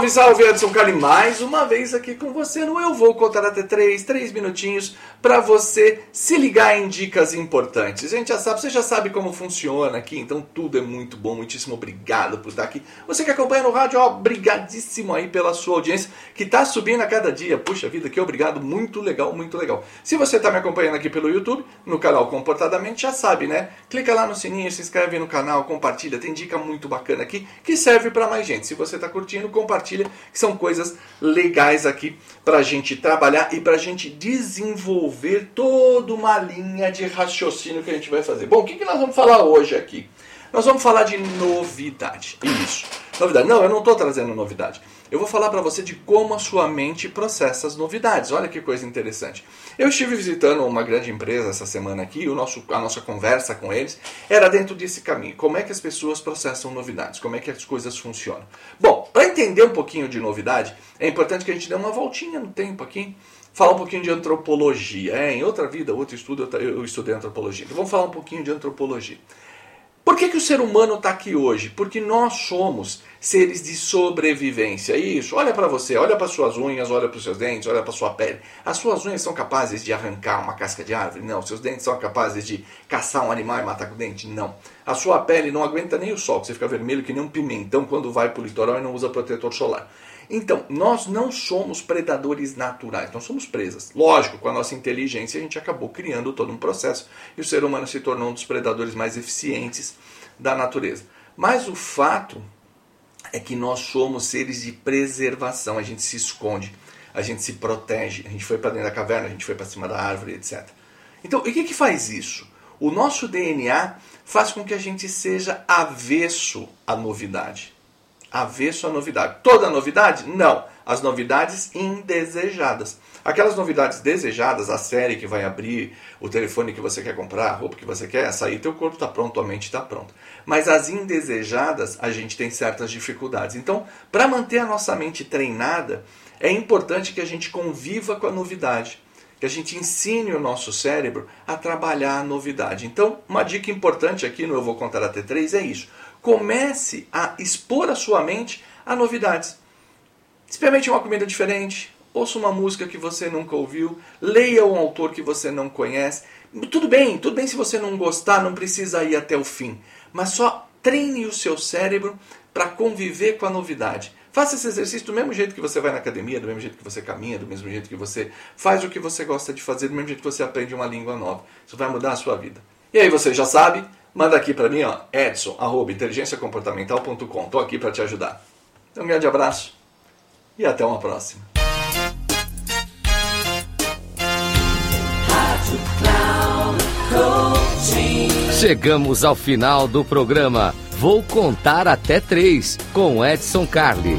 Salve, salve, Edson Cali, mais uma vez aqui com você no Eu Vou Contar Até Três, três minutinhos para você se ligar em dicas importantes. A gente já sabe, você já sabe como funciona aqui, então tudo é muito bom, muitíssimo obrigado por estar aqui. Você que acompanha no rádio, obrigadíssimo aí pela sua audiência, que tá subindo a cada dia. Puxa vida, que obrigado, muito legal, muito legal. Se você tá me acompanhando aqui pelo YouTube, no canal Comportadamente, já sabe, né? Clica lá no sininho, se inscreve no canal, compartilha, tem dica muito bacana aqui, que serve para mais gente. Se você tá curtindo, compartilha, que são coisas legais aqui pra gente trabalhar e pra gente desenvolver toda uma linha de raciocínio que a gente vai fazer. Bom, o que, que nós vamos falar hoje aqui? Nós vamos falar de novidade. Isso. Novidade. Não, eu não estou trazendo novidade. Eu vou falar para você de como a sua mente processa as novidades. Olha que coisa interessante. Eu estive visitando uma grande empresa essa semana aqui, o nosso, a nossa conversa com eles era dentro desse caminho. Como é que as pessoas processam novidades? Como é que as coisas funcionam? Bom, para entender um pouquinho de novidade, é importante que a gente dê uma voltinha no tempo aqui. Falar um pouquinho de antropologia. É, em outra vida, outro estudo, eu, estudei antropologia. Então vamos falar um pouquinho de antropologia. Por que, que o ser humano está aqui hoje? Porque nós somos seres de sobrevivência. Isso, olha para você, olha para suas unhas, olha para os seus dentes, olha para sua pele. As suas unhas são capazes de arrancar uma casca de árvore? Não. Seus dentes são capazes de caçar um animal e matar com o dente? Não. A sua pele não aguenta nem o sol, você fica vermelho que nem um pimentão quando vai para o litoral e não usa protetor solar. Então, nós não somos predadores naturais, nós somos presas. Lógico, com a nossa inteligência a gente acabou criando todo um processo e o ser humano se tornou um dos predadores mais eficientes da natureza. Mas o fato é que nós somos seres de preservação, a gente se esconde, a gente se protege, a gente foi para dentro da caverna, a gente foi para cima da árvore, etc. Então, o que, que faz isso? O nosso DNA faz com que a gente seja avesso à novidade avesso à novidade. Toda novidade? Não. As novidades indesejadas. Aquelas novidades desejadas, a série que vai abrir, o telefone que você quer comprar, a roupa que você quer, sair, teu corpo está pronto, tua mente está pronta. Mas as indesejadas, a gente tem certas dificuldades. Então, para manter a nossa mente treinada, é importante que a gente conviva com a novidade que a gente ensine o nosso cérebro a trabalhar a novidade. Então, uma dica importante aqui no Eu Vou Contar Até 3 é isso. Comece a expor a sua mente a novidades. Experimente uma comida diferente, ouça uma música que você nunca ouviu, leia um autor que você não conhece. Tudo bem, tudo bem se você não gostar, não precisa ir até o fim, mas só treine o seu cérebro para conviver com a novidade. Faça esse exercício do mesmo jeito que você vai na academia, do mesmo jeito que você caminha, do mesmo jeito que você faz o que você gosta de fazer, do mesmo jeito que você aprende uma língua nova. Isso vai mudar a sua vida. E aí você já sabe, manda aqui para mim, ó, edson, arroba, inteligenciacomportamental.com. Estou aqui para te ajudar. Um grande abraço e até uma próxima. Chegamos ao final do programa. Vou contar até três com Edson Carli.